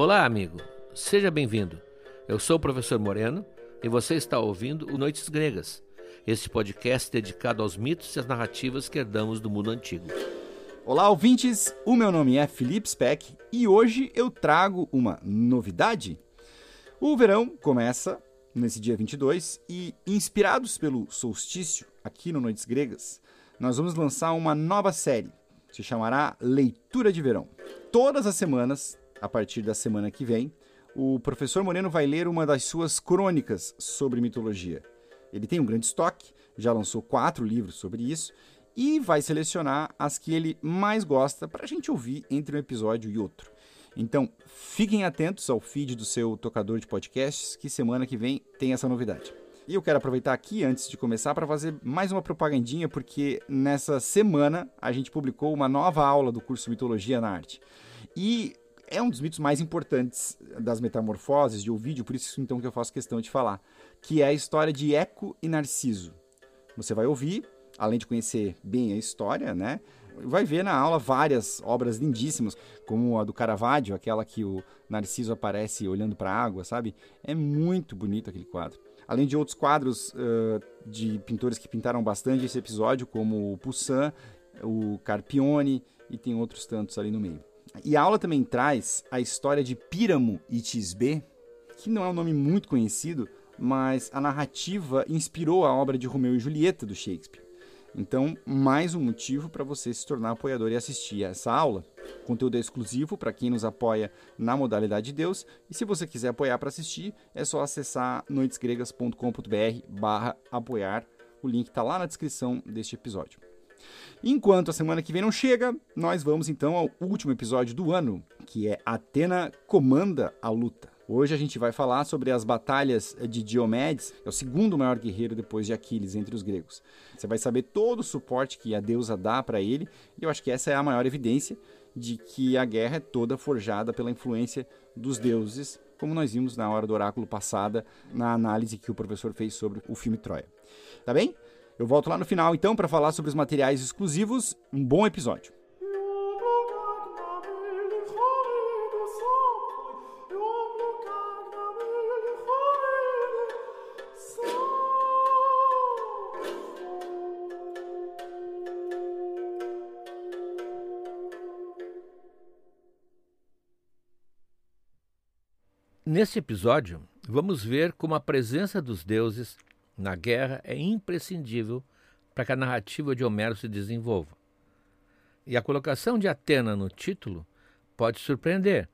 Olá, amigo. Seja bem-vindo. Eu sou o professor Moreno e você está ouvindo o Noites Gregas, este podcast dedicado aos mitos e às narrativas que herdamos do mundo antigo. Olá, ouvintes. O meu nome é Felipe Speck e hoje eu trago uma novidade. O verão começa nesse dia 22 e, inspirados pelo solstício aqui no Noites Gregas, nós vamos lançar uma nova série. Se chamará Leitura de Verão. Todas as semanas a partir da semana que vem, o professor Moreno vai ler uma das suas crônicas sobre mitologia. Ele tem um grande estoque, já lançou quatro livros sobre isso e vai selecionar as que ele mais gosta para a gente ouvir entre um episódio e outro. Então, fiquem atentos ao feed do seu tocador de podcasts, que semana que vem tem essa novidade. E eu quero aproveitar aqui, antes de começar, para fazer mais uma propagandinha, porque nessa semana a gente publicou uma nova aula do curso Mitologia na Arte. E é um dos mitos mais importantes das metamorfoses de Ovídio, por isso então que eu faço questão de falar, que é a história de Eco e Narciso. Você vai ouvir, além de conhecer bem a história, né? Vai ver na aula várias obras lindíssimas, como a do Caravaggio, aquela que o Narciso aparece olhando para a água, sabe? É muito bonito aquele quadro. Além de outros quadros uh, de pintores que pintaram bastante esse episódio, como o Poussin, o Carpione e tem outros tantos ali no meio. E a aula também traz a história de Píramo e Tisbé, que não é um nome muito conhecido, mas a narrativa inspirou a obra de Romeu e Julieta do Shakespeare. Então, mais um motivo para você se tornar apoiador e assistir a essa aula. Conteúdo é exclusivo para quem nos apoia na modalidade de Deus. E se você quiser apoiar para assistir, é só acessar noitesgregas.com.br barra apoiar. O link está lá na descrição deste episódio. Enquanto a semana que vem não chega, nós vamos então ao último episódio do ano, que é Atena comanda a luta. Hoje a gente vai falar sobre as batalhas de Diomedes, que é o segundo maior guerreiro depois de Aquiles entre os gregos. Você vai saber todo o suporte que a deusa dá para ele, e eu acho que essa é a maior evidência de que a guerra é toda forjada pela influência dos deuses, como nós vimos na hora do oráculo passada, na análise que o professor fez sobre o filme Troia. Tá bem? Eu volto lá no final então para falar sobre os materiais exclusivos. Um bom episódio. Nesse episódio, vamos ver como a presença dos deuses na guerra é imprescindível para que a narrativa de Homero se desenvolva. E a colocação de Atena no título pode surpreender,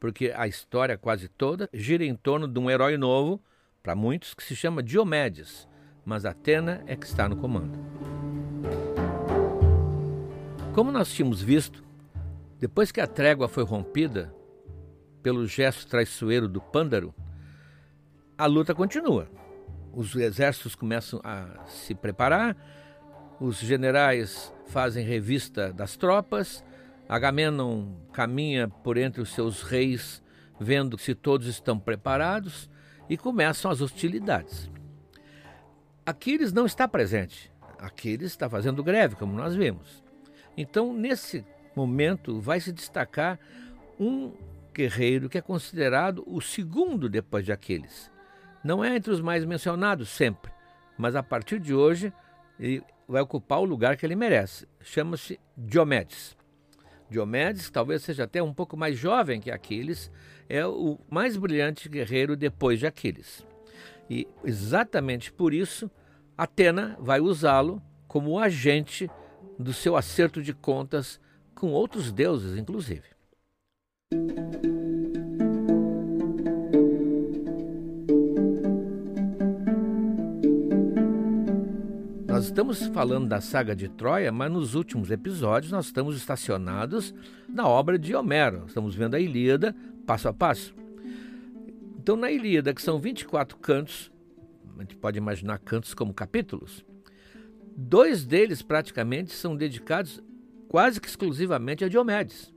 porque a história quase toda gira em torno de um herói novo, para muitos, que se chama Diomedes, mas Atena é que está no comando. Como nós tínhamos visto, depois que a trégua foi rompida pelo gesto traiçoeiro do Pândaro, a luta continua os exércitos começam a se preparar, os generais fazem revista das tropas, Agamenon caminha por entre os seus reis, vendo se todos estão preparados, e começam as hostilidades. Aquiles não está presente, Aquiles está fazendo greve, como nós vemos. Então, nesse momento, vai se destacar um guerreiro que é considerado o segundo depois de Aquiles, não é entre os mais mencionados sempre, mas a partir de hoje ele vai ocupar o lugar que ele merece. Chama-se Diomedes. Diomedes, talvez seja até um pouco mais jovem que Aquiles, é o mais brilhante guerreiro depois de Aquiles. E exatamente por isso, Atena vai usá-lo como agente do seu acerto de contas com outros deuses, inclusive. Estamos falando da saga de Troia, mas nos últimos episódios nós estamos estacionados na obra de Homero. Estamos vendo a Ilíada passo a passo. Então, na Ilíada, que são 24 cantos, a gente pode imaginar cantos como capítulos, dois deles praticamente são dedicados quase que exclusivamente a Diomedes.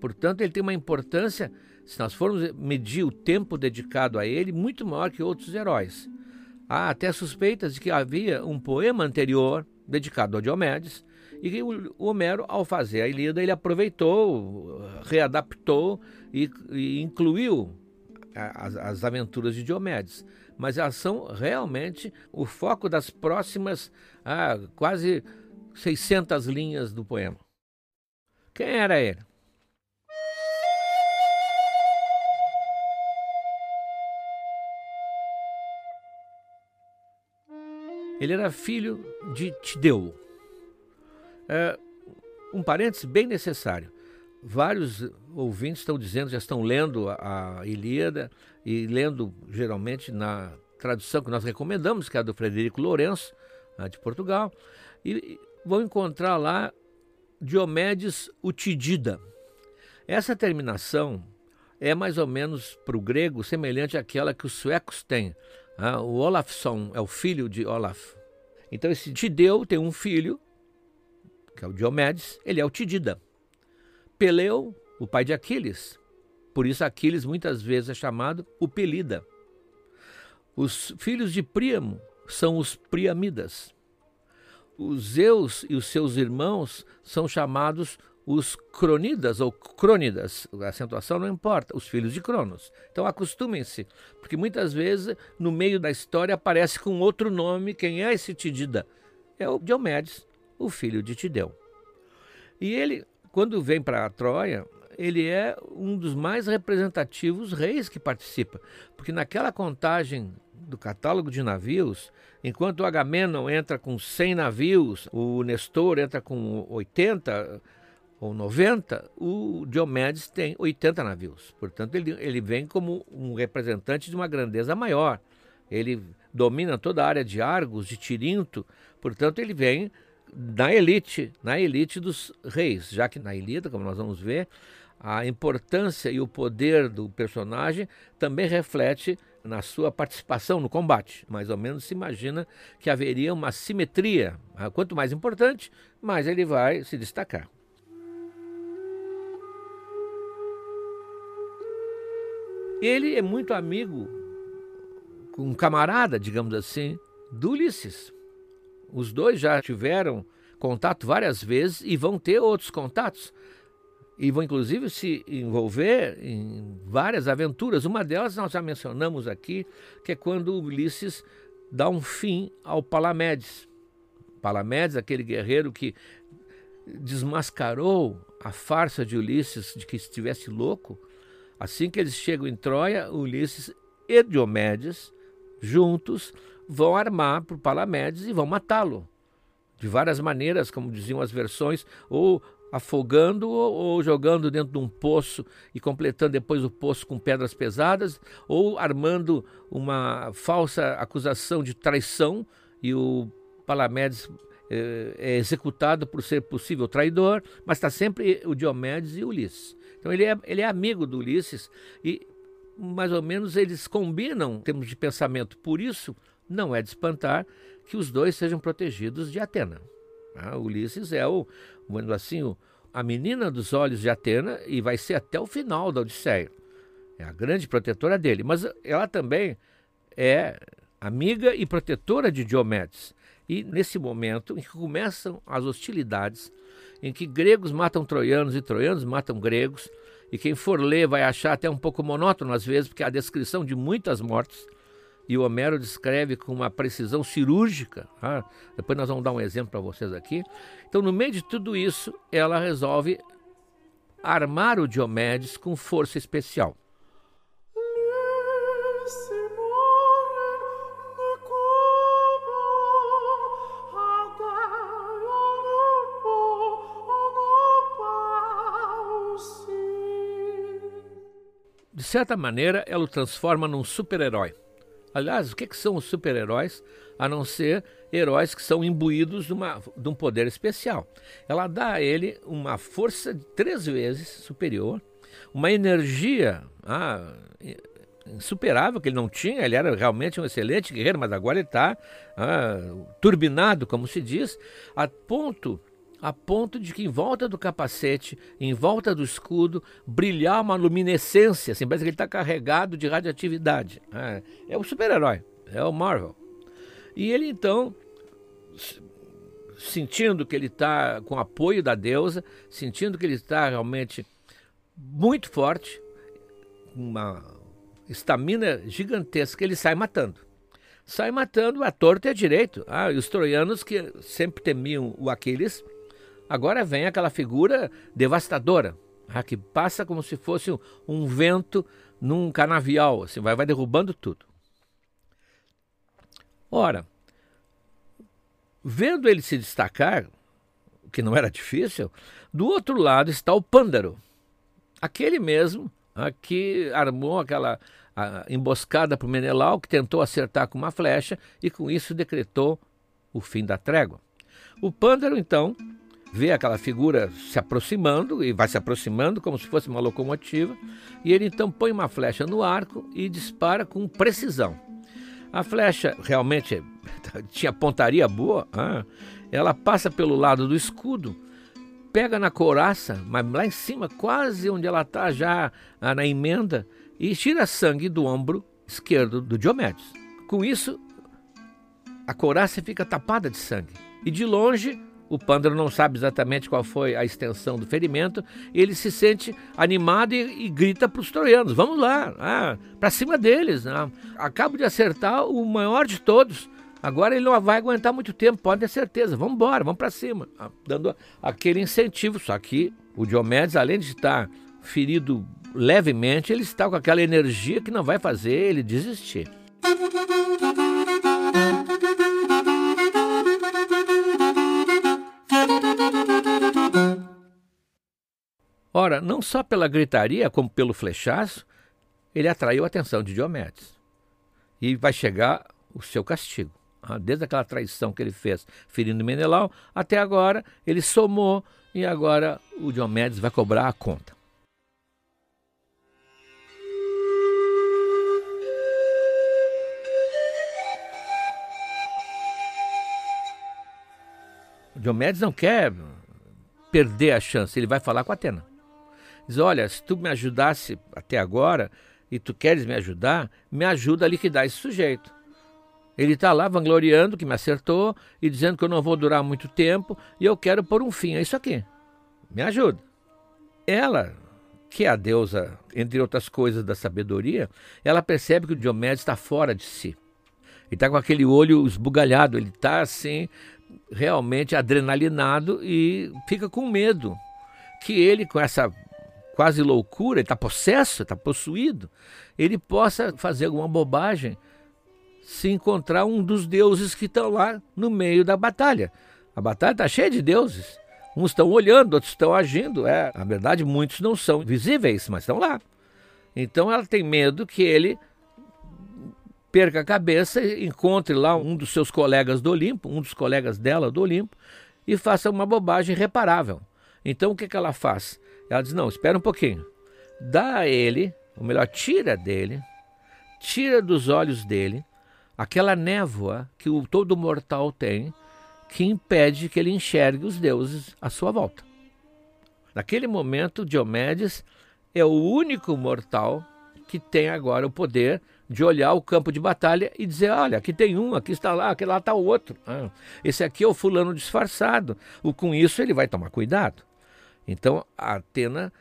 Portanto, ele tem uma importância, se nós formos medir o tempo dedicado a ele, muito maior que outros heróis. Há até suspeitas de que havia um poema anterior dedicado a Diomedes e que o Homero, ao fazer a Ilíada, ele aproveitou, readaptou e, e incluiu as, as, aventuras de Diomedes. Mas elas são realmente o foco das próximas ah, quase 600 linhas do poema. Quem era ele? Ele era filho de Tideu. É, um parêntese bem necessário. Vários ouvintes estão dizendo, já estão lendo a, Ilíada e lendo geralmente na tradução que nós recomendamos, que é a do Frederico Lourenço, de Portugal, e vão encontrar lá Diomedes Utidida. Essa terminação é mais ou menos para o grego semelhante àquela que os suecos têm. Ah, o Olafsson é o filho de Olaf. Então esse Tideu tem um filho, que é o Diomedes, ele é o Tidida. Peleu, o pai de Aquiles. Por isso Aquiles muitas vezes é chamado o Pelida. Os filhos de Príamo são os Priamidas. Os Zeus e os seus irmãos são chamados os cronidas ou crônidas, a acentuação não importa, os filhos de Cronos. Então acostumem-se, porque muitas vezes no meio da história aparece com outro nome quem é esse Tidida? É o Diomedes, o filho de Tideu. E ele, quando vem para Troia, ele é um dos mais representativos reis que participa, porque naquela contagem do catálogo de navios, enquanto o Agamenon entra com 100 navios, o Nestor entra com 80 ou 90, o Diomedes tem 80 navios. Portanto, ele, ele vem como um representante de uma grandeza maior. Ele domina toda a área de Argos, de Tirinto, portanto, ele vem na elite, na elite dos reis, já que na Ilíada, como nós vamos ver, a importância e o poder do personagem também reflete na sua participação no combate. Mais ou menos se imagina que haveria uma simetria. Quanto mais importante, mais ele vai se destacar. Ele é muito amigo, um camarada, digamos assim, do Ulisses. Os dois já tiveram contato várias vezes e vão ter outros contatos e vão inclusive se envolver em várias aventuras. Uma delas nós já mencionamos aqui, que é quando Ulisses dá um fim ao Palamedes. Palamedes, aquele guerreiro que desmascarou a farsa de Ulisses de que estivesse louco. Assim que eles chegam em Troia, Ulisses e Diomedes, juntos, vão armar para Palamedes e vão matá-lo. De várias maneiras, como diziam as versões, ou afogando ou, jogando dentro de um poço e completando depois o poço com pedras pesadas, ou armando uma falsa acusação de traição e o Palamedes é, é executado por ser possível traidor, mas está sempre o Diomedes e Ulisses. Então ele é, ele é amigo do Ulisses e mais ou menos eles combinam em termos de pensamento. Por isso, não é de espantar que os dois sejam protegidos de Atena. Ah, Ulisses é o, vamos assim, o, a menina dos olhos de Atena e vai ser até o final da Odisseia. É a grande protetora dele, mas ela também é amiga e protetora de Diomedes. E nesse momento em que começam as hostilidades, em que gregos matam troianos e troianos matam gregos, e quem for ler vai achar até um pouco monótono às vezes, porque a descrição de muitas mortes, e o Homero descreve com uma precisão cirúrgica. Ah, depois nós vamos dar um exemplo para vocês aqui. Então, no meio de tudo isso, ela resolve armar o Diomedes com força especial. Certa maneira, ela o transforma num super-herói. Aliás, o que, que são os super-heróis a não ser heróis que são imbuídos de, uma, de um poder especial? Ela dá a ele uma força de três vezes superior, uma energia ah, insuperável que ele não tinha. Ele era realmente um excelente guerreiro, mas agora ele está ah, turbinado, como se diz, a ponto a ponto de que em volta do capacete, em volta do escudo, brilhar uma luminescência, assim, parece que ele está carregado de radioatividade. É, é o super-herói, é o Marvel. E ele então, sentindo que ele está com apoio da deusa, sentindo que ele está realmente muito forte, uma estamina gigantesca, ele sai matando. Sai matando a torta e a direito. Ah, e os troianos que sempre temiam o Aquiles, agora vem aquela figura devastadora, ah, que passa como se fosse um, vento num canavial, assim, vai, vai derrubando tudo. Ora, vendo ele se destacar, que não era difícil, do outro lado está o Pândaro, aquele mesmo a, que armou aquela emboscada para o Menelau, que tentou acertar com uma flecha e com isso decretou o fim da trégua. O Pândaro, então, vê aquela figura se aproximando e vai se aproximando como se fosse uma locomotiva, e ele então põe uma flecha no arco e dispara com precisão. A flecha realmente tinha pontaria boa, ah, ela passa pelo lado do escudo, pega na couraça, mas lá em cima, quase onde ela está já ah, na emenda, e tira sangue do ombro esquerdo do Diomedes. Com isso, a couraça fica tapada de sangue. E de longe, o Pândaro não sabe exatamente qual foi a extensão do ferimento, ele se sente animado e, e grita para os troianos: Vamos lá, ah, para cima deles. Ah, acabo de acertar o maior de todos. Agora ele não vai aguentar muito tempo, pode ter certeza. Vamos embora, vamos para cima. Ah, dando aquele incentivo. Só que o Diomedes, além de estar ferido levemente, ele está com aquela energia que não vai fazer ele desistir. Ora, não só pela gritaria, como pelo flechaço, ele atraiu a atenção de Diomedes. E vai chegar o seu castigo. Ah, desde aquela traição que ele fez ferindo Menelau, até agora ele somou e agora o Diomedes vai cobrar a conta. O Diomedes não quer perder a chance, ele vai falar com Atena. Diz: Olha, se tu me ajudasse até agora e tu queres me ajudar, me ajuda a liquidar esse sujeito. Ele está lá vangloriando que me acertou e dizendo que eu não vou durar muito tempo e eu quero pôr um fim a isso aqui. Me ajuda. Ela, que é a deusa, entre outras coisas, da sabedoria, ela percebe que o Diomedes está fora de si. Ele está com aquele olho esbugalhado, ele está assim, realmente adrenalinado e fica com medo que ele, com essa quase loucura, ele está possesso, está possuído, ele possa fazer alguma bobagem se encontrar um dos deuses que estão lá no meio da batalha. A batalha está cheia de deuses. Uns estão olhando, outros estão agindo. É, na verdade, muitos não são visíveis, mas estão lá. Então ela tem medo que ele perca a cabeça, encontre lá um dos seus colegas do Olimpo, um dos colegas dela do Olimpo, e faça uma bobagem irreparável. Então o que, que ela faz? Ela diz: não, espera um pouquinho. Dá a ele, ou melhor, tira dele, tira dos olhos dele aquela névoa que o todo mortal tem, que impede que ele enxergue os deuses à sua volta. Naquele momento, Diomedes é o único mortal que tem agora o poder de olhar o campo de batalha e dizer: olha, aqui tem um, aqui está lá, aqui lá está o outro. Ah, esse aqui é o fulano disfarçado. O, com isso ele vai tomar cuidado. Então a Atena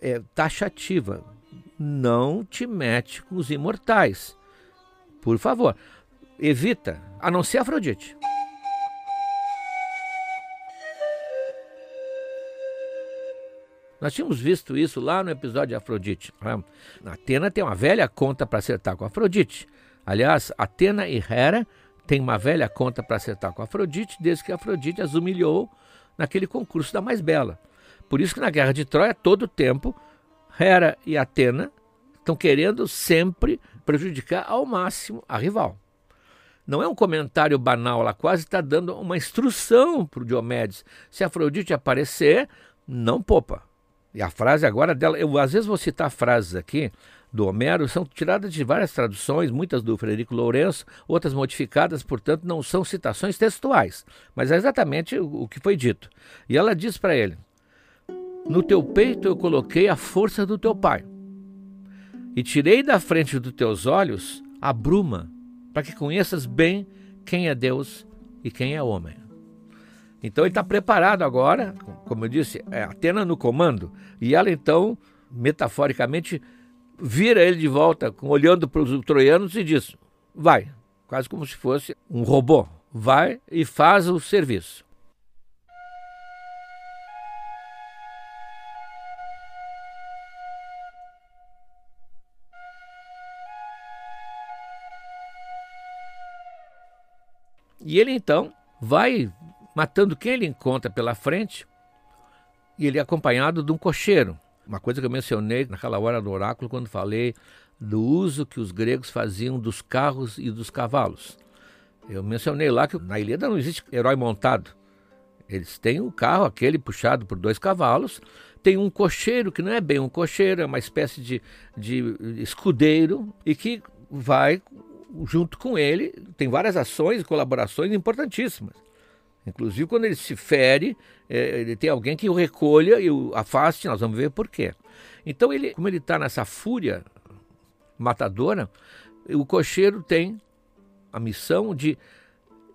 é taxativa. Não te mete com os imortais. Por favor, evita, a não ser Afrodite. Nós tínhamos visto isso lá no episódio de Afrodite. Né? Atena tem uma velha conta para acertar com Afrodite. Aliás, Atena e Hera têm uma velha conta para acertar com Afrodite, desde que Afrodite as humilhou naquele concurso da mais bela. Por isso que na Guerra de Troia, todo tempo, Hera e Atena estão querendo sempre prejudicar ao máximo a rival. Não é um comentário banal, ela quase está dando uma instrução para o Diomedes. Se Afrodite aparecer, não poupa. E a frase agora dela, eu às vezes vou citar frases aqui do Homero, são tiradas de várias traduções, muitas do Frederico Lourenço, outras modificadas, portanto não são citações textuais, mas é exatamente o, o que foi dito. E ela diz para ele: No teu peito eu coloquei a força do teu pai, e tirei da frente dos teus olhos a bruma, para que conheças bem quem é Deus e quem é homem. Então ele está preparado agora, como eu disse, é Atena no comando, e ela então, metaforicamente, vira ele de volta, olhando para os troianos e diz: vai, quase como se fosse um robô, vai e faz o serviço. E ele então vai matando quem ele encontra pela frente, e ele é acompanhado de um cocheiro. Uma coisa que eu mencionei naquela hora do oráculo, quando falei do uso que os gregos faziam dos carros e dos cavalos. Eu mencionei lá que na Ilíada não existe herói montado. Eles têm o carro, aquele puxado por dois cavalos, tem um cocheiro, que não é bem um cocheiro, é uma espécie de, de escudeiro, e que vai junto com ele, tem várias ações e colaborações importantíssimas. Inclusive, quando ele se fere, é, ele tem alguém que o recolha e o afaste, nós vamos ver por quê. Então, ele, como ele está nessa fúria matadora, o cocheiro tem a missão de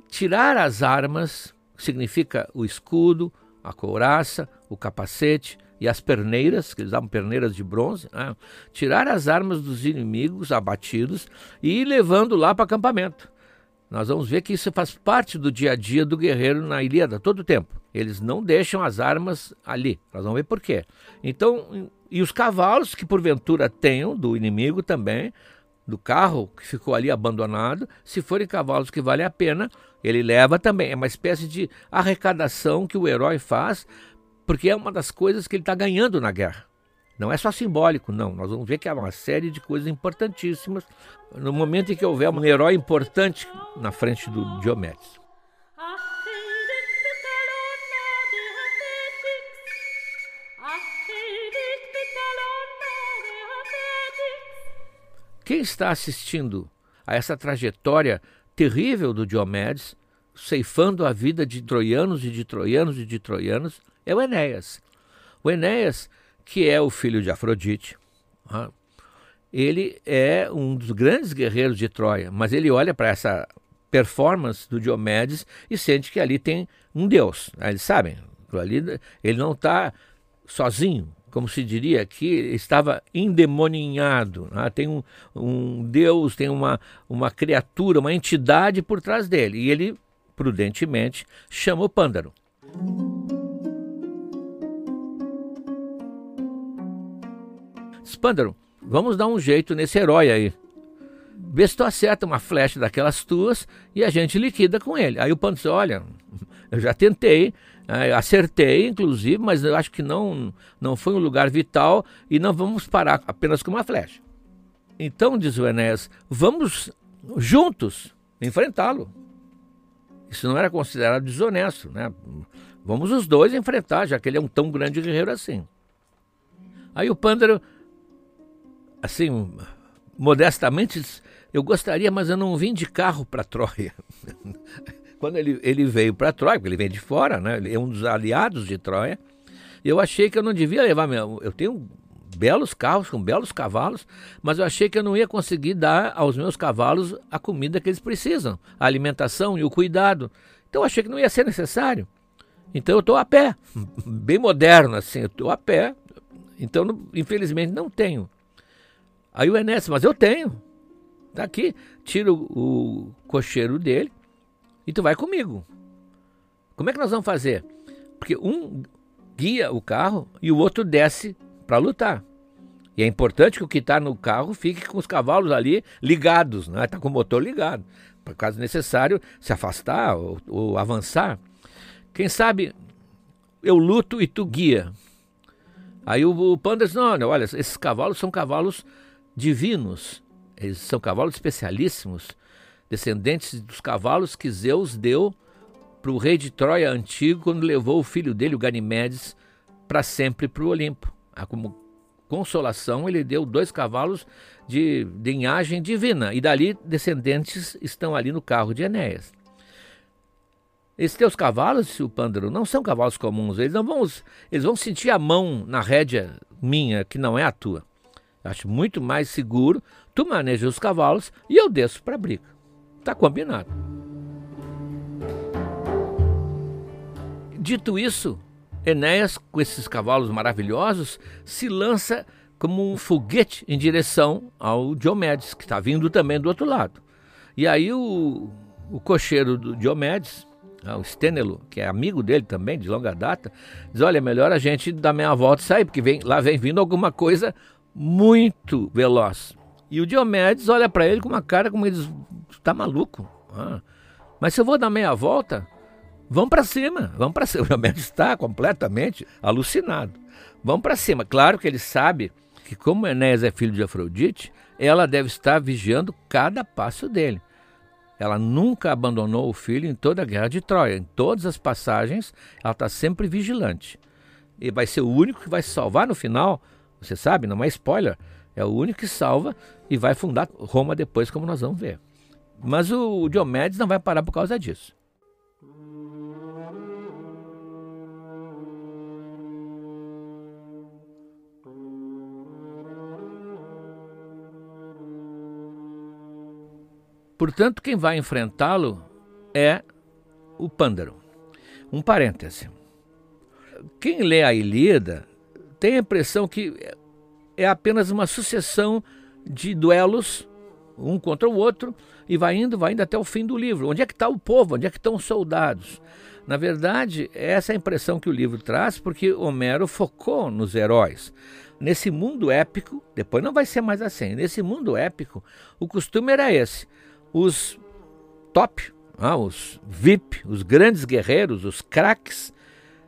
tirar as armas, significa o escudo, a couraça, o capacete, e as perneiras, que eles davam perneiras de bronze, né? tirar as armas dos inimigos abatidos e levando lá para acampamento. Nós vamos ver que isso faz parte do dia a dia do guerreiro na Ilíada, todo o tempo. Eles não deixam as armas ali. Nós vamos ver por quê. Então, e os cavalos que porventura tenham do inimigo também, do carro que ficou ali abandonado, se forem cavalos que valem a pena, ele leva também. É uma espécie de arrecadação que o herói faz porque é uma das coisas que ele está ganhando na guerra. Não é só simbólico, não. Nós vamos ver que há uma série de coisas importantíssimas no momento em que houver um herói importante na frente do Diomedes. Quem está assistindo a essa trajetória terrível do Diomedes, ceifando a vida de troianos e de troianos e de troianos, é o Enéas. O Enéas, que é o filho de Afrodite, ele é um dos grandes guerreiros de Troia, mas ele olha para essa performance do Diomedes e sente que ali tem um deus. Eles sabem, ali ele não está sozinho, como se diria aqui, estava endemoninhado. Né? Tem um, um, Deus, tem uma, uma criatura, uma entidade por trás dele. E ele, prudentemente, chama o Pândaro. Spandaro, vamos dar um jeito nesse herói aí. Vê se tu acerta uma flecha daquelas tuas e a gente liquida com ele. Aí o Pando disse, olha, eu já tentei, né, acertei inclusive, mas eu acho que não, não foi um lugar vital e não vamos parar apenas com uma flecha. Então, diz o Enéas, vamos juntos enfrentá-lo. Isso não era considerado desonesto, né? Vamos os dois enfrentar, já que ele é um tão grande guerreiro assim. Aí o Pândaro assim, modestamente, eu gostaria, mas eu não vim de carro para Troia. Quando ele, ele veio para Troia, porque ele vem de fora, né? ele é um dos aliados de Troia, eu achei que eu não devia levar meu. Eu tenho belos carros com belos cavalos, mas eu achei que eu não ia conseguir dar aos meus cavalos a comida que eles precisam, a alimentação e o cuidado. Então eu achei que não ia ser necessário. Então eu estou a pé, bem moderno assim, eu estou a pé. Então, infelizmente, não tenho Aí o Enéas, mas eu tenho. Tá aqui, tira o, o cocheiro dele e tu vai comigo. Como é que nós vamos fazer? Porque um guia o carro e o outro desce para lutar. E é importante que o que está no carro fique com os cavalos ali ligados, né? Está com o motor ligado, para caso necessário se afastar ou, ou, avançar. Quem sabe eu luto e tu guia. Aí o, o Panda diz, não, olha, esses cavalos são cavalos divinos. Eles são cavalos especialíssimos, descendentes dos cavalos que Zeus deu para o rei de Troia antigo quando levou o filho dele, o Ganimedes, para sempre para o Olimpo. Ah, como consolação, ele deu dois cavalos de, linhagem divina, e dali descendentes estão ali no carro de Enéas. Esses teus cavalos, o Pândaro, não são cavalos comuns, eles não vão, eles vão sentir a mão na rédea minha, que não é a tua. Acho muito mais seguro. Tu maneja os cavalos e eu desço para a briga. Tá combinado. Dito isso, Enéas, com esses cavalos maravilhosos, se lança como um foguete em direção ao Diomedes, que está vindo também do outro lado. E aí o, o cocheiro do Diomedes, ah, o Stênelo, que é amigo dele também, de longa data, diz, olha, é melhor a gente dar meia volta e sair, porque vem, lá vem vindo alguma coisa muito veloz. E o Diomedes olha para ele com uma cara como ele diz, tá maluco? Ah, mas se eu vou dar meia volta, vamos para cima, vamos para cima. O Diomedes está completamente alucinado. Vamos para cima. Claro que ele sabe que como Enéas é filho de Afrodite, ela deve estar vigiando cada passo dele. Ela nunca abandonou o filho em toda a guerra de Troia. Em todas as passagens, ela está sempre vigilante. E vai ser o único que vai salvar no final. Você sabe, não é spoiler. É o único que salva e vai fundar Roma depois, como nós vamos ver. Mas o Diomedes não vai parar por causa disso. Portanto, quem vai enfrentá-lo é o Pândaro. Um parêntese. Quem lê a Ilíada tem a impressão que é apenas uma sucessão de duelos, um contra o outro, e vai indo, vai indo até o fim do livro. Onde é que está o povo? Onde é que estão os soldados? Na verdade, essa é a impressão que o livro traz, porque Homero focou nos heróis. Nesse mundo épico, depois não vai ser mais assim, nesse mundo épico, o costume era esse os top, ah, os VIP, os grandes guerreiros, os craques,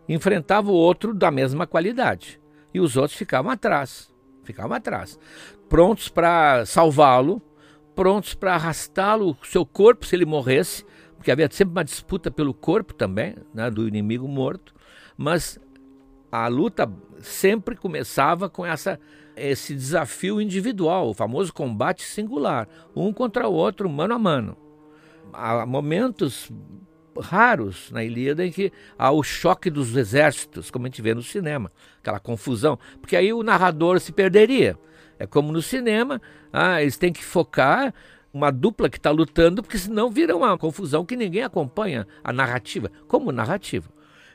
enfrentavam o outro da mesma qualidade. E os outros ficavam atrás, ficavam atrás, prontos para salvá-lo, prontos para arrastá-lo, seu corpo, se ele morresse, porque havia sempre uma disputa pelo corpo também, né, do inimigo morto, mas a luta sempre começava com essa esse desafio individual, o famoso combate singular, um contra o outro, mano a mano. Há momentos raros na Ilíada em que há o choque dos exércitos, como a gente vê no cinema, aquela confusão, porque aí o narrador se perderia. É como no cinema, ah, eles têm que focar uma dupla que está lutando, porque senão vira uma confusão que ninguém acompanha a narrativa, como narrativa.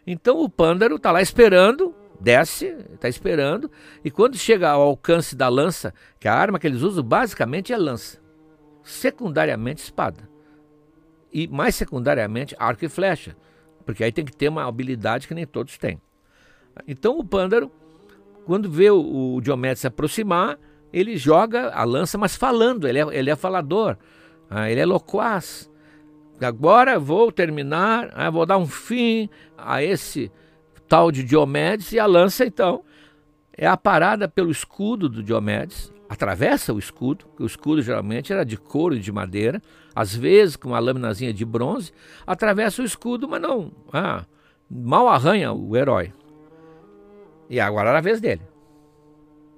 Então o Pândaro está lá esperando desce, está esperando, e quando chega ao alcance da lança, que a arma que eles usam basicamente é lança, secundariamente espada, e mais secundariamente arco e flecha, porque aí tem que ter uma habilidade que nem todos têm. Então o Pândaro, quando vê o, o Diomedes se aproximar, ele joga a lança, mas falando, ele é, ele é falador, ah, ele é loquaz. Agora vou terminar, ah, vou dar um fim a esse tal de Diomedes e a lança, então, é aparada pelo escudo do Diomedes, atravessa o escudo, o escudo geralmente era de couro e de madeira, às vezes com uma lâminazinha de bronze, atravessa o escudo, mas não, ah, mal arranha o herói. E agora era a vez dele.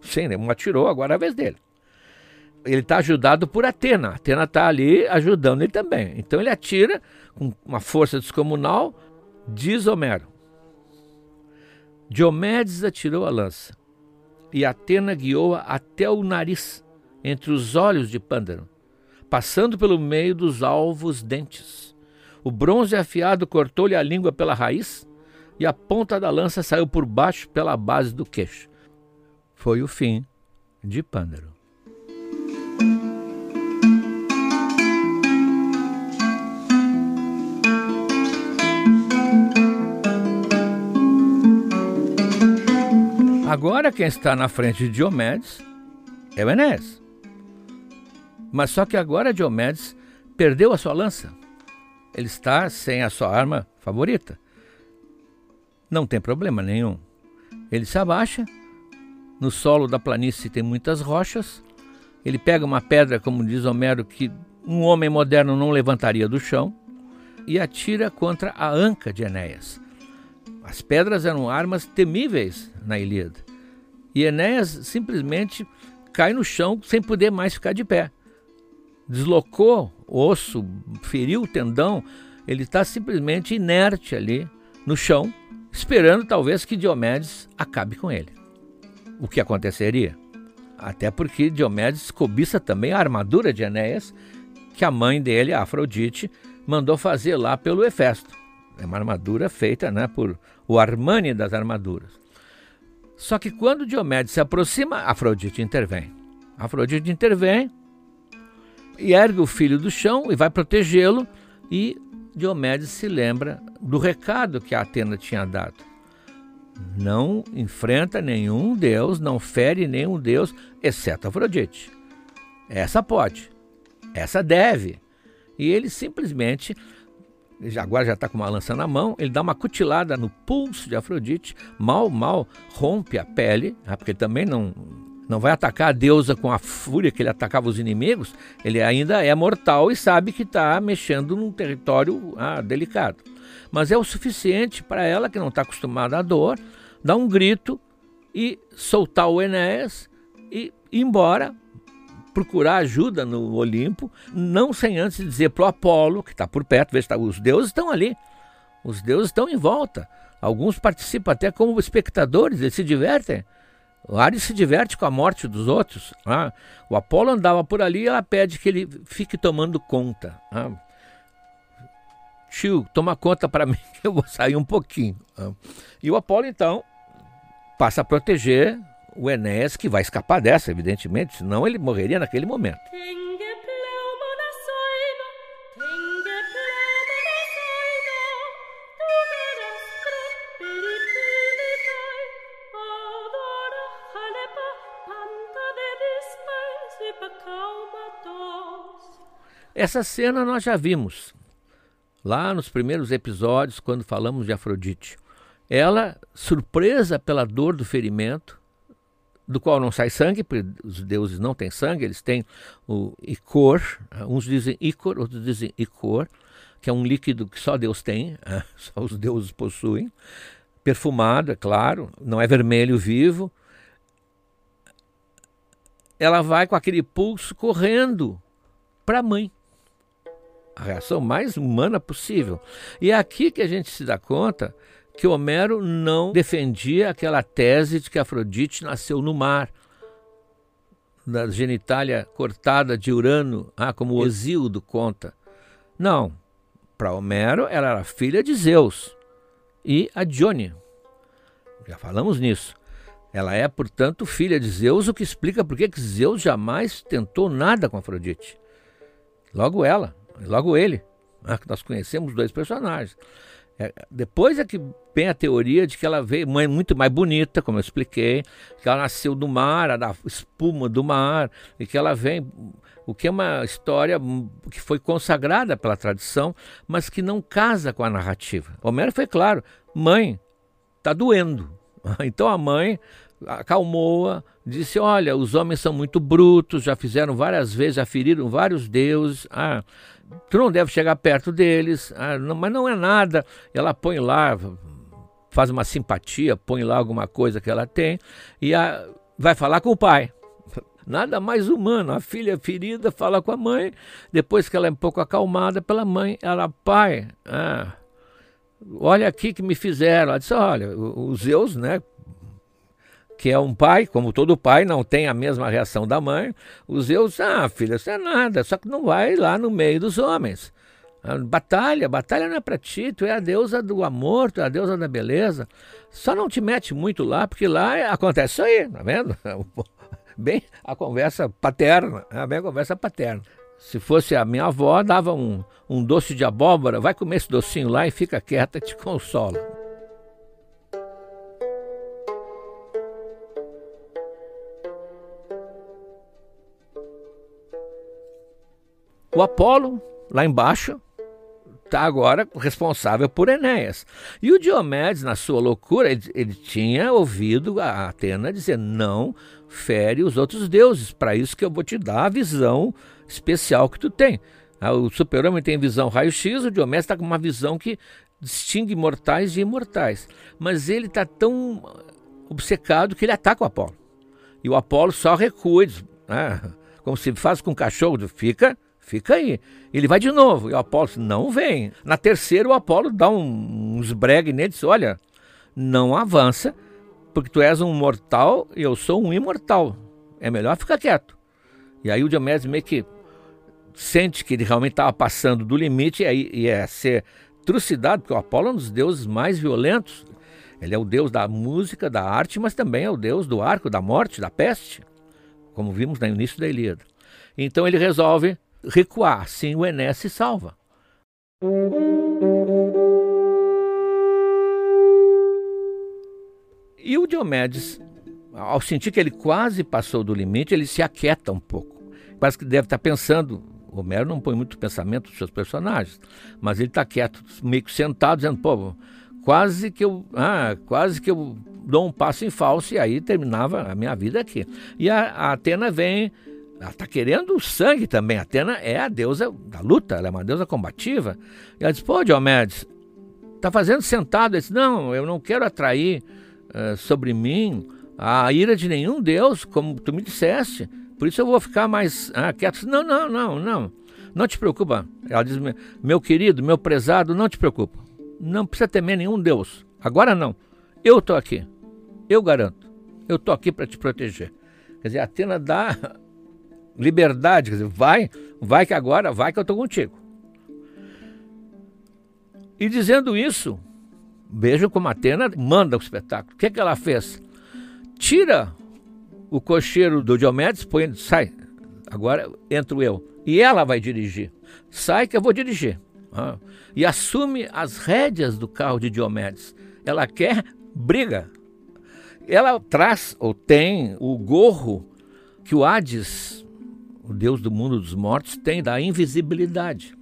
Sim, um atirou, agora é a vez dele. Ele está ajudado por Atena. Atena está ali ajudando ele também. Então ele atira com uma força descomunal, diz Homero. Diomedes atirou a lança e Atena guiou-a até o nariz, entre os olhos de Pândaro, passando pelo meio dos alvos dentes. O bronze afiado cortou-lhe a língua pela raiz e a ponta da lança saiu por baixo pela base do queixo. Foi o fim de Pândaro. Agora quem está na frente de Diomedes é o Enéas. Mas só que agora Diomedes perdeu a sua lança. Ele está sem a sua arma favorita. Não tem problema nenhum. Ele se abaixa. No solo da planície tem muitas rochas. Ele pega uma pedra, como diz Homero, que um homem moderno não levantaria do chão, e atira contra a anca de Enéas. As pedras eram armas temíveis na Ilíada. E Enéas simplesmente cai no chão sem poder mais ficar de pé. Deslocou o osso, feriu o tendão, ele está simplesmente inerte ali no chão, esperando talvez que Diomedes acabe com ele. O que aconteceria? Até porque Diomedes cobiça também a armadura de Enéas, que a mãe dele, Afrodite, mandou fazer lá pelo Hefesto. É uma armadura feita né, por o Armani das armaduras. Só que quando Diomedes se aproxima, Afrodite intervém. Afrodite intervém e ergue o filho do chão e vai protegê-lo. E Diomedes se lembra do recado que a Atena tinha dado. Não enfrenta nenhum deus, não fere nenhum deus, exceto Afrodite. Essa pode, essa deve. E ele simplesmente, agora já está com uma lança na mão, ele dá uma cutilada no pulso de Afrodite, mal, mal rompe a pele, né, porque também não, não vai atacar a deusa com a fúria que ele atacava os inimigos, ele ainda é mortal e sabe que está mexendo num território ah, delicado. Mas é o suficiente para ela, que não está acostumada à dor, dar um grito e soltar o Enéas e ir embora procurar ajuda no Olimpo, não sem antes dizer para o Apolo, que está por perto, se tá, os deuses estão ali, os deuses estão em volta. Alguns participam até como espectadores, eles se divertem. O Ares se diverte com a morte dos outros. Ah, o Apolo andava por ali e ela pede que ele fique tomando conta. Ah, Tio, toma conta para mim que eu vou sair um pouquinho. Ah, e o Apolo, então, passa a proteger o Enéas, que vai escapar dessa, evidentemente, senão ele morreria naquele momento. Essa cena nós já vimos lá nos primeiros episódios, quando falamos de Afrodite. Ela, surpresa pela dor do ferimento, do qual não sai sangue, porque os deuses não têm sangue, eles têm o icor, uns dizem icor, outros dizem icor, que é um líquido que só Deus tem, só os deuses possuem, perfumado, é claro, não é vermelho vivo. Ela vai com aquele pulso correndo para a mãe a reação mais humana possível. E é aqui que a gente se dá conta que Homero não defendia aquela tese de que Afrodite nasceu no mar, da genitália cortada de Urano, ah, como o Exíodo conta. Não. Para Homero, ela era filha de Zeus e a Dione. Já falamos nisso. Ela é, portanto, filha de Zeus, o que explica por que Zeus jamais tentou nada com Afrodite. Logo ela, logo ele. Né? Nós conhecemos dois personagens. É, depois é que vem a teoria de que ela veio mãe muito mais bonita, como eu expliquei, que ela nasceu do mar, da espuma do mar, e que ela vem, o que é uma história que foi consagrada pela tradição, mas que não casa com a narrativa. Homero foi claro, mãe, está doendo. Então a mãe acalmou-a, disse: Olha, os homens são muito brutos, já fizeram várias vezes, já feriram vários deuses. Ah, tu não deve chegar perto deles, ah, não, mas não é nada. Ela põe lá, faz uma simpatia, põe lá alguma coisa que ela tem e a, vai falar com o pai. Nada mais humano. A filha ferida fala com a mãe, depois que ela é um pouco acalmada pela mãe, ela, pai, ah, olha aqui que me fizeram. Ela disse: olha, os Zeus, né? Que é um pai, como todo pai, não tem a mesma reação da mãe, os Zeus, ah, filha, isso é nada, só que não vai lá no meio dos homens. Batalha, batalha não é para ti, tu é a deusa do amor, tu é a deusa da beleza. Só não te mete muito lá, porque lá acontece isso aí, tá vendo? Bem a conversa paterna, é bem a conversa paterna. Se fosse a minha avó, dava um, um doce de abóbora, vai comer esse docinho lá e fica quieta, te consola. O Apolo, lá embaixo, está agora responsável por Enéas. E o Diomedes, na sua loucura, ele, ele tinha ouvido a Atena dizer: não fere os outros deuses, para isso que eu vou te dar a visão especial que tu tem. Ah, o super-homem tem visão raio-x, o Diomedes está com uma visão que distingue mortais de imortais. Mas ele está tão obcecado que ele ataca o Apolo. E o Apolo só recua, diz, ah, como se faz com o cachorro, fica fica aí. Ele vai de novo. E o Apolo diz, não vem. Na terceira, o Apolo dá um, uns bregue nele e diz: Olha, não avança, porque tu és um mortal e eu sou um imortal. É melhor ficar quieto. E aí o Diomedes meio que sente que ele realmente estava passando do limite e, aí, e é ser trucidado, porque o Apolo é um dos deuses mais violentos. Ele é o deus da música, da arte, mas também é o deus do arco, da morte, da peste, como vimos no início da Ilíada. Então ele resolve recuar, assim o Enéas se salva. E o Diomedes, ao sentir que ele quase passou do limite, ele se aquieta um pouco. Parece que deve estar pensando. Homero não põe muito pensamento nos seus personagens, mas ele está quieto, meio que sentado, dizendo: pô, quase que eu, ah, quase que eu dou um passo em falso e aí terminava a minha vida aqui. E a, a Atena vem, ela está querendo sangue também. Atena é a deusa da luta, ela é uma deusa combativa. E ela diz: pô, Diomedes, está fazendo sentado? Ele diz: não, eu não quero atrair uh, sobre mim a ira de nenhum Deus, como tu me disseste. Por isso eu vou ficar mais ah, quieto. Não, não, não, não. Não te preocupa. Ela diz: meu querido, meu prezado, não te preocupa. Não precisa temer nenhum Deus. Agora não. Eu estou aqui. Eu garanto. Eu estou aqui para te proteger. Quer dizer, Atena dá liberdade. Quer dizer, vai, vai que agora, vai que eu estou contigo. E dizendo isso, vejam como Atena manda o espetáculo. O que, é que ela fez? Tira o cocheiro do Diomedes, põe, sai. Agora entro eu. E ela vai dirigir. Sai que eu vou dirigir. Ah, e assume as rédeas do carro de Diomedes. Ela quer briga. Ela traz ou tem o gorro que o Hades, o deus do mundo dos mortos, tem da invisibilidade.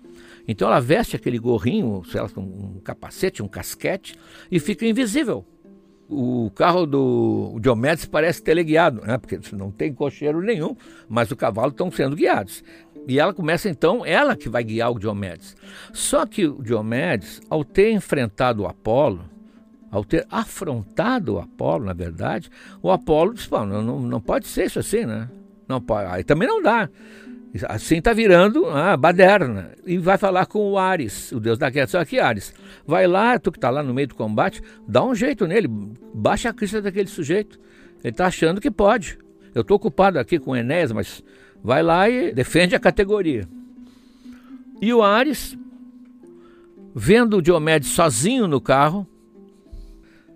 Então ela veste aquele gorrinho, um capacete, um casquete, e fica invisível. O carro do Diomedes parece teleguiado, né? porque não tem cocheiro nenhum, mas os cavalos estão sendo guiados. E ela começa então, ela que vai guiar o Diomedes. Só que o Diomedes, ao ter enfrentado o Apolo, ao ter afrontado o Apolo, na verdade, o Apolo disse: não, não, não pode ser isso assim, né? Não pode, aí também não dá. Assim está virando a baderna. E vai falar com o Ares, o deus da guerra. Só que Ares, vai lá, tu que está lá no meio do combate, dá um jeito nele, baixa a crista daquele sujeito. Ele está achando que pode. Eu estou ocupado aqui com Enéas, mas vai lá e defende a categoria. E o Ares, vendo o Diomedes sozinho no carro,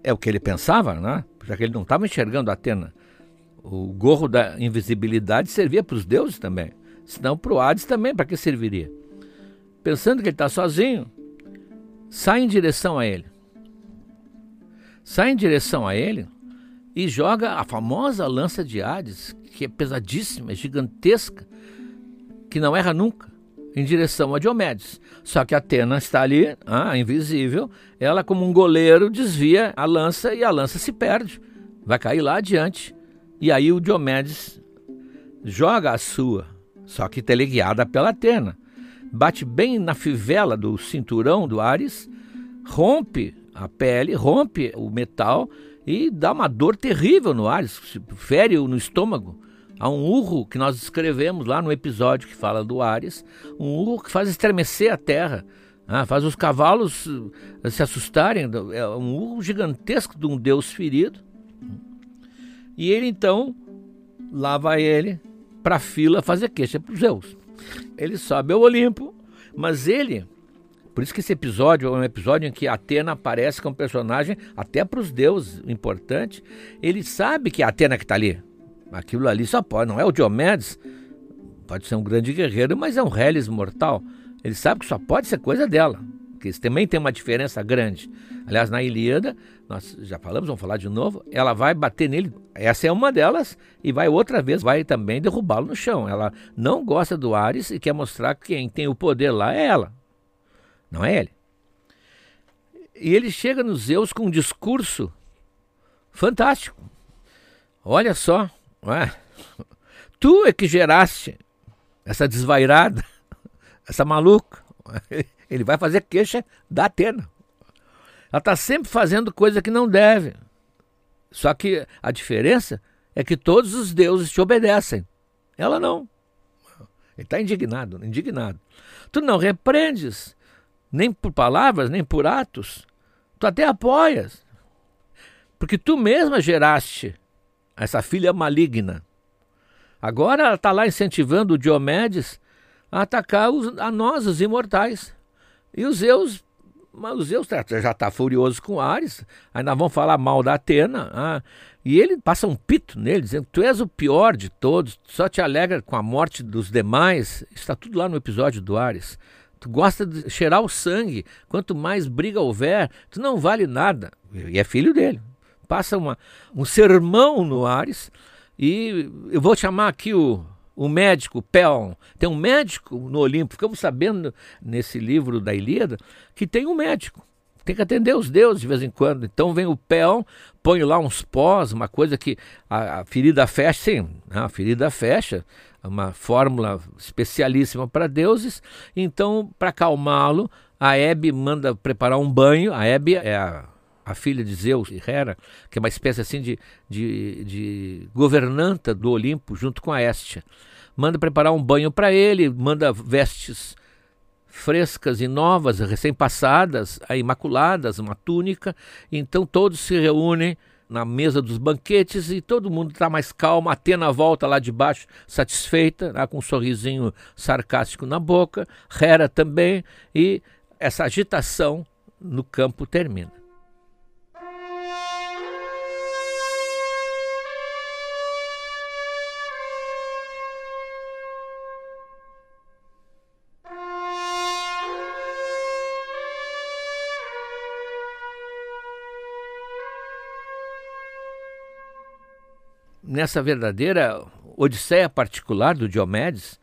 é o que ele pensava, né? Já que ele não estava enxergando a Atena. O gorro da invisibilidade servia para os deuses também. Senão para o Hades também, para que serviria? Pensando que ele está sozinho, sai em direção a ele. Sai em direção a ele e joga a famosa lança de Hades, que é pesadíssima, gigantesca, que não erra nunca, em direção a Diomedes. Só que Atena está ali, ah, invisível, ela, como um goleiro, desvia a lança e a lança se perde. Vai cair lá adiante. E aí o Diomedes joga a sua, só que teleguiada pela Atena. Bate bem na fivela do cinturão do Ares, rompe a pele, rompe o metal e dá uma dor terrível no Ares, fere-o no estômago. Há um urro que nós escrevemos lá no episódio que fala do Ares, um urro que faz estremecer a terra, ah, faz os cavalos eh, se assustarem, é um urro gigantesco de um deus ferido. E ele então, lá vai ele para a fila fazer queixa para os Zeus. Ele sobe ao Olimpo, mas ele, por isso que esse episódio é um episódio em que Atena aparece como personagem até para os deuses importante. Ele sabe que é Atena que está ali, Aquilo ali só pode, não é o Diomedes, pode ser um grande guerreiro, mas é um Hélice mortal. Ele sabe que só pode ser coisa dela, que também tem uma diferença grande. Aliás, na Ilíada, nós já falamos, vamos falar de novo, ela vai bater nele, essa é uma delas, e vai outra vez, vai também derrubá-lo no chão. Ela não gosta do Ares e quer mostrar que quem tem o poder lá é ela, não é ele. E ele chega nos Zeus com um discurso fantástico. Olha só, é? Tu é que geraste essa desvairada, essa maluca. Ele vai fazer queixa da Atena. Ela está sempre fazendo coisa que não deve. Só que a diferença é que todos os deuses te obedecem. Ela não. Ele está indignado, indignado. Tu não repreendes, nem por palavras, nem por atos. Tu até apoias. Porque tu mesma geraste essa filha maligna. Agora ela está lá incentivando o Diomedes a atacar os, a nós, os imortais. E os Zeus Mas o Zeus tá, já está furioso com Ares, ainda vão falar mal da Atena. Ah, e ele passa um pito nele, dizendo: Tu és o pior de todos, só te alegra com a morte dos demais. Está tudo lá no episódio do Ares. Tu gosta de cheirar o sangue. Quanto mais briga houver, tu não vale nada. E é filho dele. Passa uma, um sermão no Ares. E eu vou chamar aqui o, o médico Peon. Tem um médico no Olimpo. Ficamos sabendo nesse livro da Ilíada que tem um médico. Tem que atender os deuses de vez em quando. Então vem o Peon, põe lá uns pós, uma coisa que a, a ferida fecha. Sim, né, a ferida fecha uma fórmula especialíssima para deuses. Então, para acalmá-lo, a Hebe manda preparar um banho. A Hebe é a, a filha de Zeus Hera, que é uma espécie assim de, de, de governanta do Olimpo, junto com a Estia. Manda preparar um banho para ele, manda vestes frescas e novas, recém-passadas, imaculadas, uma túnica. Então todos se reúnem na mesa dos banquetes e todo mundo está mais calmo. Atena volta lá de baixo, satisfeita, lá com um sorrisinho sarcástico na boca. Hera também. E essa agitação no campo termina. Nessa verdadeira odisseia particular do Diomedes,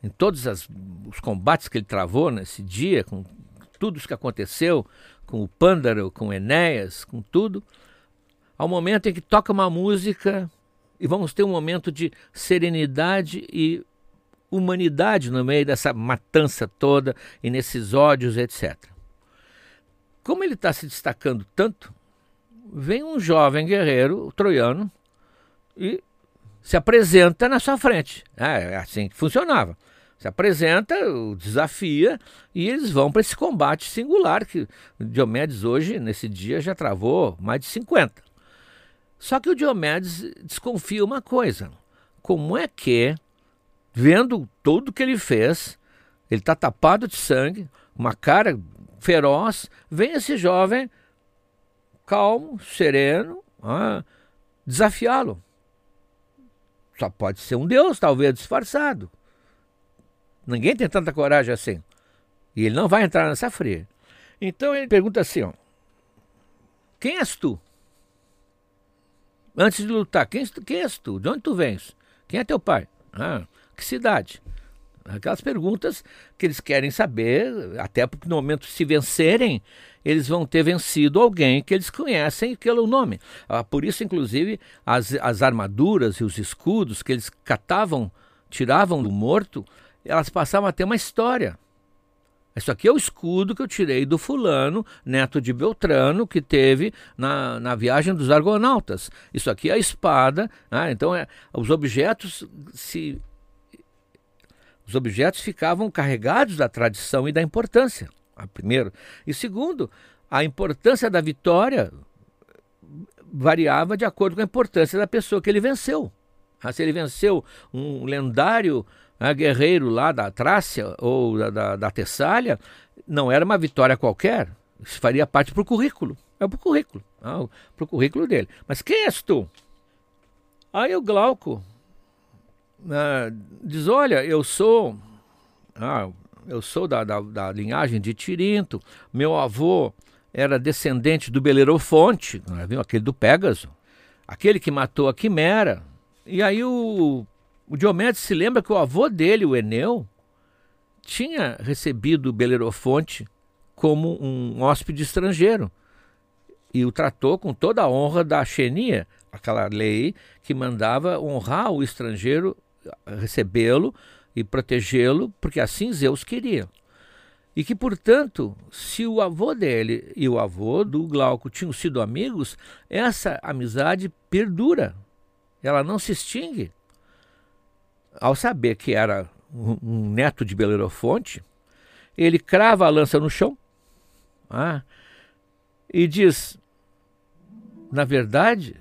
em todos as, os combates que ele travou nesse dia, com tudo o que aconteceu, com o Pândaro, com Enéas, com tudo, ao momento em que toca uma música e vamos ter um momento de serenidade e humanidade no meio dessa matança toda e nesses ódios, etc. Como ele está se destacando tanto, vem um jovem guerreiro troiano e se apresenta na sua frente. É, é assim que funcionava. Se apresenta, o desafia e eles vão para esse combate singular que Diomedes hoje, nesse dia, já travou mais de 50. Só que o Diomedes desconfia uma coisa: como é que, vendo tudo que ele fez, ele está tapado de sangue, uma cara feroz, vem esse jovem calmo, sereno, ah, desafiá-lo. Só pode ser um Deus, talvez disfarçado. Ninguém tem tanta coragem assim. E ele não vai entrar nessa fria. Então ele pergunta assim: ó, Quem és tu? Antes de lutar, quem, quem és tu? De onde tu vens? Quem é teu pai? Ah, que cidade? Aquelas perguntas que eles querem saber, até porque no momento se vencerem, eles vão ter vencido alguém que eles conhecem pelo nome. Ah, por isso, inclusive, as, as armaduras e os escudos que eles catavam, tiravam do morto, elas passavam a ter uma história. Isso aqui é o escudo que eu tirei do fulano, neto de Beltrano, que teve na, na viagem dos argonautas. Isso aqui é a espada. Ah, então, é, os objetos se os objetos ficavam carregados da tradição e da importância. Primeiro. E segundo, a importância da vitória variava de acordo com a importância da pessoa que ele venceu. Ah, se ele venceu um lendário ah, guerreiro lá da Trácia ou da, da, da Tessália, não era uma vitória qualquer. Isso faria parte para o currículo. É para o currículo. Ah, para o currículo dele. Mas quem és tu? Aí o Glauco ah, diz: Olha, eu sou. Ah, eu sou da, da, da, linhagem de Tirinto, meu avô era descendente do Belerofonte, né, viu? aquele do Pégaso, aquele que matou a Quimera. E aí o, o Diomedes se lembra que o avô dele, o Eneu, tinha recebido Belerofonte como um hóspede estrangeiro e o tratou com toda a honra da xenia, aquela lei que mandava honrar o estrangeiro, recebê-lo e protegê-lo, porque assim Zeus queria. E que, portanto, se o avô dele e o avô do Glauco tinham sido amigos, essa amizade perdura, ela não se extingue. Ao saber que era um neto de Belerofonte, ele crava a lança no chão ah, e diz: Na verdade,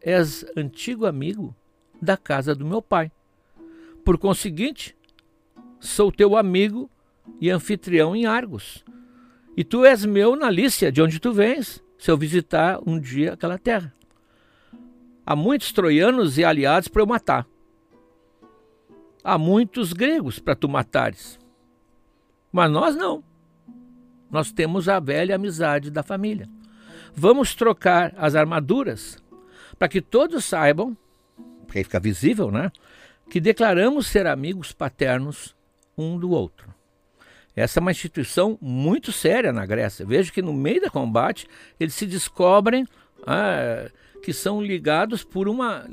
és antigo amigo da casa do meu pai. Por conseguinte, sou teu amigo e anfitrião em Argos. E tu és meu na Lícia, de onde tu vens, se eu visitar um dia aquela terra. Há muitos troianos e aliados para eu matar. Há muitos gregos para tu matares. Mas nós não. Nós temos a velha amizade da família. Vamos trocar as armaduras para que todos saibam, porque aí fica visível, né? Que declaramos ser amigos paternos um do outro. Essa é uma instituição muito séria na Grécia. Veja que no meio do combate eles se descobrem ah, que são ligados por uma,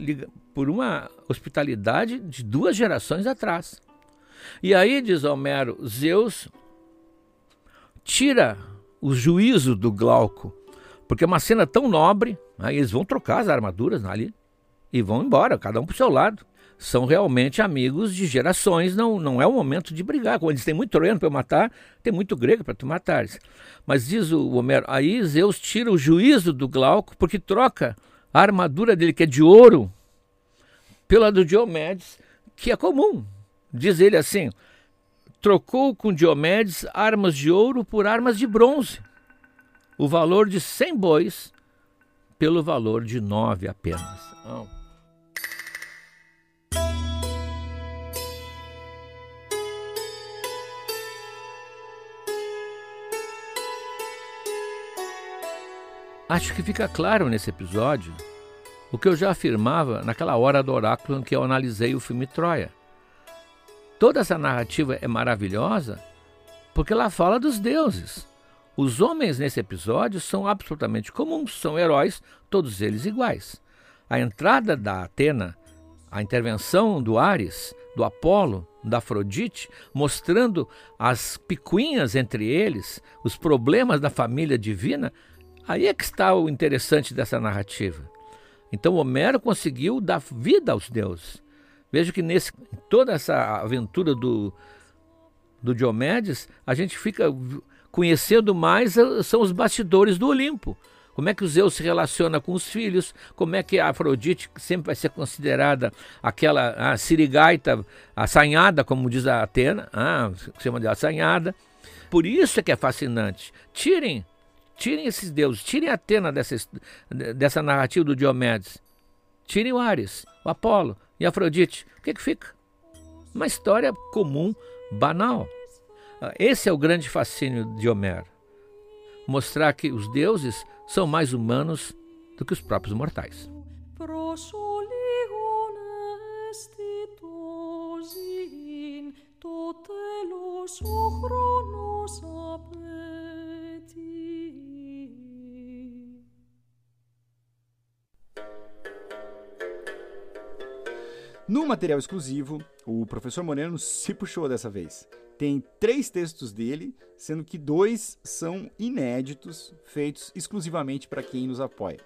por uma hospitalidade de duas gerações atrás. E aí, diz Homero, Zeus tira o juízo do Glauco, porque é uma cena tão nobre, aí eles vão trocar as armaduras ali e vão embora, cada um para o seu lado são realmente amigos de gerações, não, não é o momento de brigar. Quando eles têm muito troiano para matar, tem muito grego para tu matares. Mas diz o Homero, aí Zeus tira o juízo do Glauco porque troca a armadura dele, que é de ouro, pela do Diomedes, que é comum. Diz ele assim: trocou com Diomedes armas de ouro por armas de bronze, o valor de cem bois pelo valor de nove apenas. Oh. Acho que fica claro nesse episódio o que eu já afirmava naquela hora do oráculo em que eu analisei o filme Troia. Toda essa narrativa é maravilhosa porque ela fala dos deuses. Os homens nesse episódio são absolutamente comuns, são heróis, todos eles iguais. A entrada da Atena, a intervenção do Ares, do Apolo, da Afrodite, mostrando as picuinhas entre eles, os problemas da família divina, Aí é que está o interessante dessa narrativa. Então Homero conseguiu dar vida aos deuses. Veja que nesse toda essa aventura do, do Diomedes, a gente fica conhecendo mais eh, são os bastidores do Olimpo. Como é que o Zeus se relaciona com os filhos, como é que a Afrodite sempre vai ser considerada aquela a sirigaita, assanhada, como diz a Atena, ah, chama de assanhada. Por isso é que é fascinante. Tirem Tirem esses deuses, tirem Atena dessa, dessa narrativa do Diomedes. Tirem o Ares, o Apolo e Afrodite. O que, que fica? Uma história comum, banal. Ah, esse é o grande fascínio de Homero. Mostrar que os deuses são mais humanos do que os próprios mortais. No material exclusivo, o professor Moreno se puxou dessa vez. Tem três textos dele, sendo que dois são inéditos, feitos exclusivamente para quem nos apoia.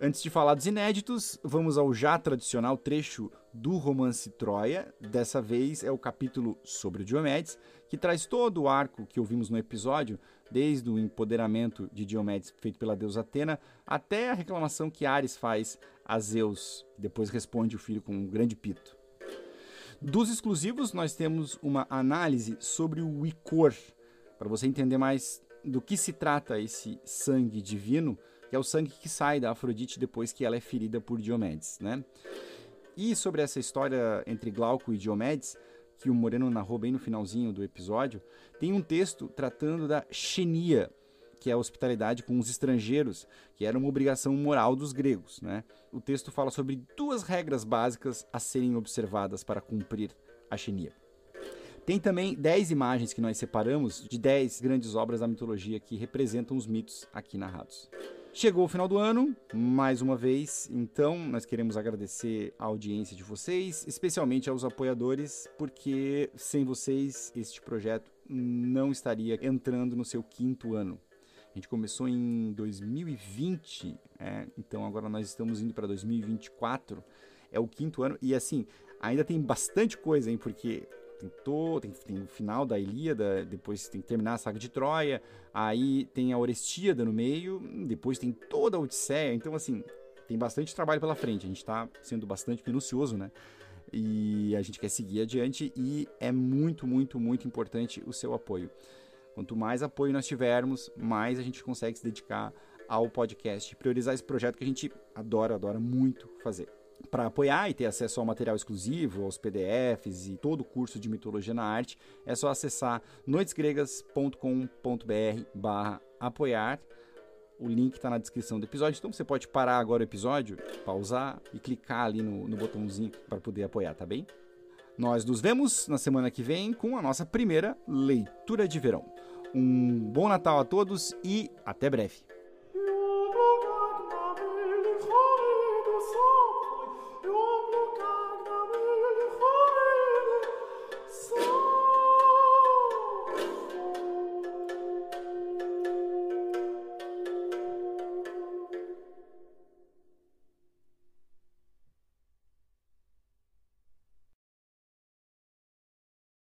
Antes de falar dos inéditos, vamos ao já tradicional trecho do romance Troia. Dessa vez é o capítulo sobre Diomedes, que traz todo o arco que ouvimos no episódio, desde o empoderamento de Diomedes feito pela deusa Atena, até a reclamação que Ares faz a Zeus, depois responde o filho com um grande pito. Dos exclusivos, nós temos uma análise sobre o Icor, para você entender mais do que se trata esse sangue divino, que é o sangue que sai da Afrodite depois que ela é ferida por Diomedes, né? E sobre essa história entre Glauco e Diomedes, que o Moreno narrou bem no finalzinho do episódio, tem um texto tratando da xenia, que é a hospitalidade com os estrangeiros, que era uma obrigação moral dos gregos. Né? O texto fala sobre duas regras básicas a serem observadas para cumprir a xenia. Tem também 10 imagens que nós separamos de 10 grandes obras da mitologia que representam os mitos aqui narrados. Chegou o final do ano, mais uma vez, então nós queremos agradecer a audiência de vocês, especialmente aos apoiadores, porque sem vocês este projeto não estaria entrando no seu quinto ano. A gente começou em 2020, é, então agora nós estamos indo para 2024, é o quinto ano, e assim, ainda tem bastante coisa, hein, porque tem, todo, tem, tem o final da Ilíada, depois tem que terminar a saga de Troia, aí tem a Orestíada no meio, depois tem toda a Odisseia, então assim, tem bastante trabalho pela frente, a gente está sendo bastante minucioso, né? E a gente quer seguir adiante e é muito, muito, muito importante o seu apoio. Quanto mais apoio nós tivermos, mais a gente consegue se dedicar ao podcast, priorizar esse projeto que a gente adora, adora muito fazer. Para apoiar e ter acesso ao material exclusivo, aos PDFs e todo o curso de mitologia na arte, é só acessar noitesgregas.com.br barra apoiar. O link está na descrição do episódio, então você pode parar agora o episódio, pausar e clicar ali no, no botãozinho para poder apoiar, tá bem? Nós nos vemos na semana que vem com a nossa primeira leitura de verão. Um bom Natal a todos e até breve!